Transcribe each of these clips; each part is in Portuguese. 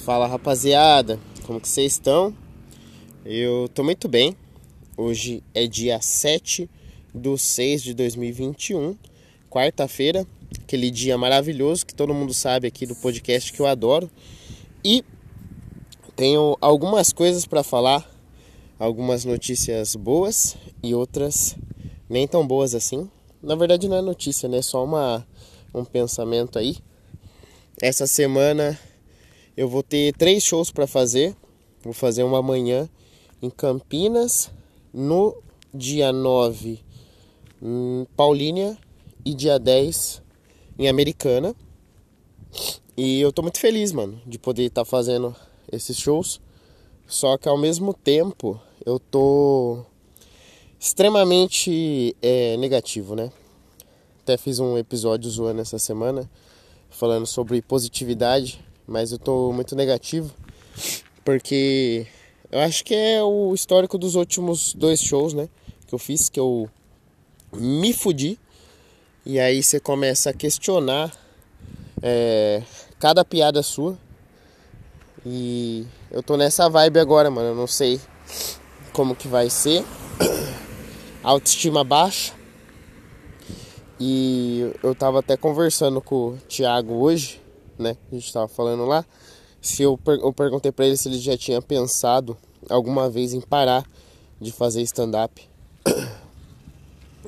Fala rapaziada, como que vocês estão? Eu tô muito bem. Hoje é dia 7 de 6 de 2021, quarta-feira, aquele dia maravilhoso que todo mundo sabe aqui do podcast que eu adoro. E tenho algumas coisas para falar, algumas notícias boas e outras nem tão boas assim. Na verdade não é notícia, né? É só uma um pensamento aí. Essa semana eu vou ter três shows para fazer. Vou fazer uma manhã em Campinas, no dia 9 em Paulínia e dia 10 em Americana. E eu tô muito feliz, mano, de poder estar tá fazendo esses shows. Só que ao mesmo tempo eu tô extremamente é, negativo, né? Até fiz um episódio zoando essa semana falando sobre positividade, mas eu tô muito negativo porque eu acho que é o histórico dos últimos dois shows, né? Que eu fiz, que eu me fudi. E aí você começa a questionar é, cada piada sua. E eu tô nessa vibe agora, mano. Eu não sei como que vai ser. Autoestima baixa. E eu tava até conversando com o Thiago hoje, né? A gente tava falando lá. Se eu, per eu perguntei para ele se ele já tinha pensado alguma vez em parar de fazer stand-up.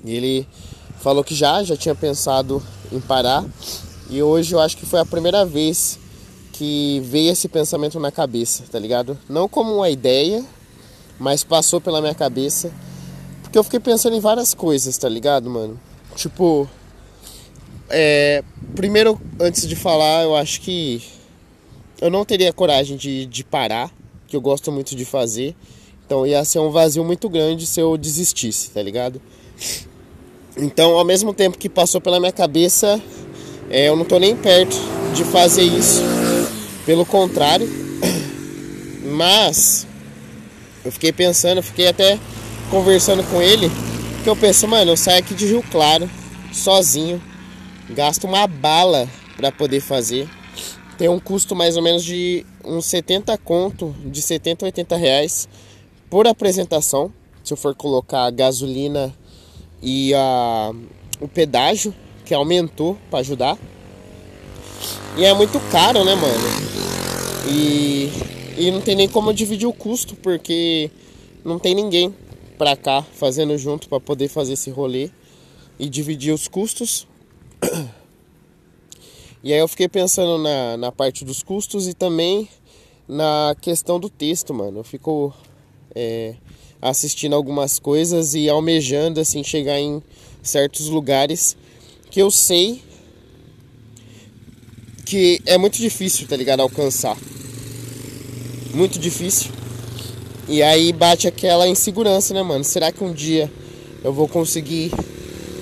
E ele falou que já, já tinha pensado em parar. E hoje eu acho que foi a primeira vez que veio esse pensamento na cabeça, tá ligado? Não como uma ideia, mas passou pela minha cabeça. Porque eu fiquei pensando em várias coisas, tá ligado, mano? Tipo, é, primeiro, antes de falar, eu acho que eu não teria coragem de, de parar, que eu gosto muito de fazer. Então ia ser um vazio muito grande se eu desistisse, tá ligado? Então, ao mesmo tempo que passou pela minha cabeça, é, eu não tô nem perto de fazer isso. Pelo contrário. Mas eu fiquei pensando, fiquei até conversando com ele que eu penso, mano, eu saio aqui de Rio Claro, sozinho, gasto uma bala para poder fazer. Tem um custo mais ou menos de uns 70 conto, de 70 a 80 reais por apresentação. Se eu for colocar gasolina e a, o pedágio, que aumentou para ajudar. E é muito caro, né, mano? E, e não tem nem como dividir o custo, porque não tem ninguém para cá fazendo junto para poder fazer esse rolê e dividir os custos. E aí eu fiquei pensando na, na parte dos custos e também na questão do texto, mano. Eu fico é, assistindo algumas coisas e almejando assim chegar em certos lugares que eu sei que é muito difícil, tá ligado? Alcançar. Muito difícil. E aí bate aquela insegurança, né, mano? Será que um dia eu vou conseguir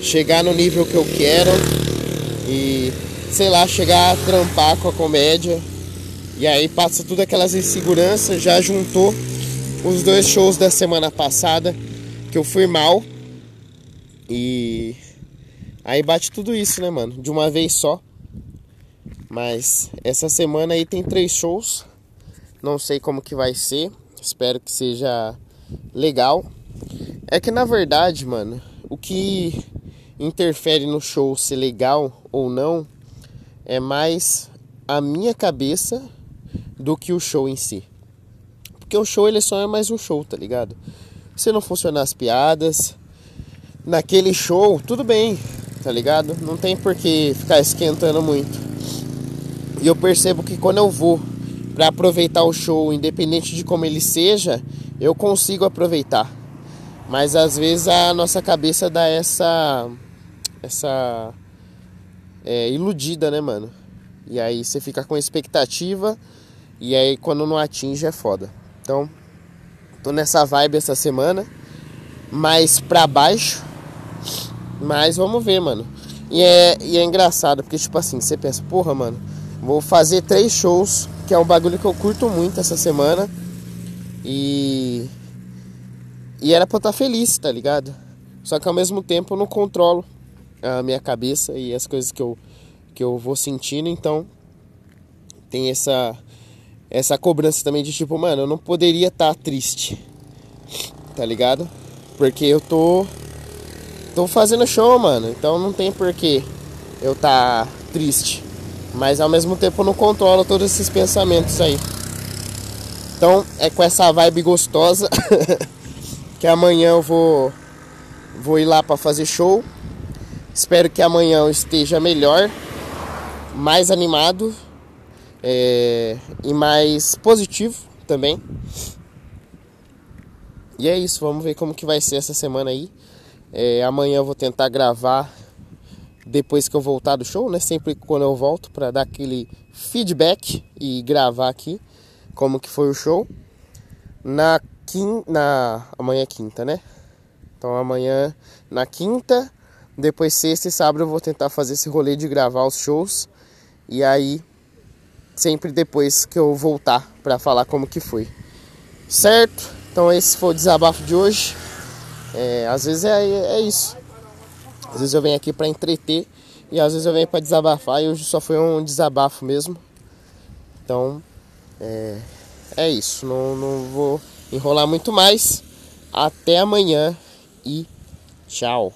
chegar no nível que eu quero e, sei lá, chegar a trampar com a comédia? E aí passa tudo aquelas inseguranças, já juntou os dois shows da semana passada que eu fui mal. E aí bate tudo isso, né, mano? De uma vez só. Mas essa semana aí tem três shows. Não sei como que vai ser. Espero que seja legal. É que na verdade, mano, o que interfere no show ser legal ou não é mais a minha cabeça do que o show em si. Porque o show ele só é mais um show, tá ligado? Se não funcionar as piadas, naquele show, tudo bem, tá ligado? Não tem por que ficar esquentando muito. E eu percebo que quando eu vou para aproveitar o show, independente de como ele seja, eu consigo aproveitar. Mas às vezes a nossa cabeça dá essa essa é, iludida, né, mano? E aí você fica com expectativa e aí quando não atinge é foda. Então, tô nessa vibe essa semana, mais pra baixo. Mas vamos ver, mano. E é, e é engraçado, porque tipo assim, você pensa, porra, mano, vou fazer três shows que é um bagulho que eu curto muito essa semana. E. E era pra eu estar feliz, tá ligado? Só que ao mesmo tempo eu não controlo a minha cabeça e as coisas que eu, que eu vou sentindo, então tem essa essa cobrança também de tipo, mano, eu não poderia estar tá triste. Tá ligado? Porque eu tô tô fazendo show, mano. Então não tem porquê eu tá triste. Mas ao mesmo tempo eu não controlo todos esses pensamentos aí. Então é com essa vibe gostosa que amanhã eu vou vou ir lá para fazer show. Espero que amanhã eu esteja melhor, mais animado é, e mais positivo também. E é isso, vamos ver como que vai ser essa semana aí. É, amanhã eu vou tentar gravar depois que eu voltar do show, né? Sempre quando eu volto para dar aquele feedback e gravar aqui como que foi o show. Na quinta, na amanhã é quinta, né? Então amanhã na quinta, depois sexta e sábado eu vou tentar fazer esse rolê de gravar os shows. E aí sempre depois que eu voltar para falar como que foi. Certo? Então esse foi o desabafo de hoje. É, às vezes é, é isso. Às vezes eu venho aqui para entreter e às vezes eu venho para desabafar e hoje só foi um desabafo mesmo. Então é, é isso. Não, não vou enrolar muito mais. Até amanhã e tchau.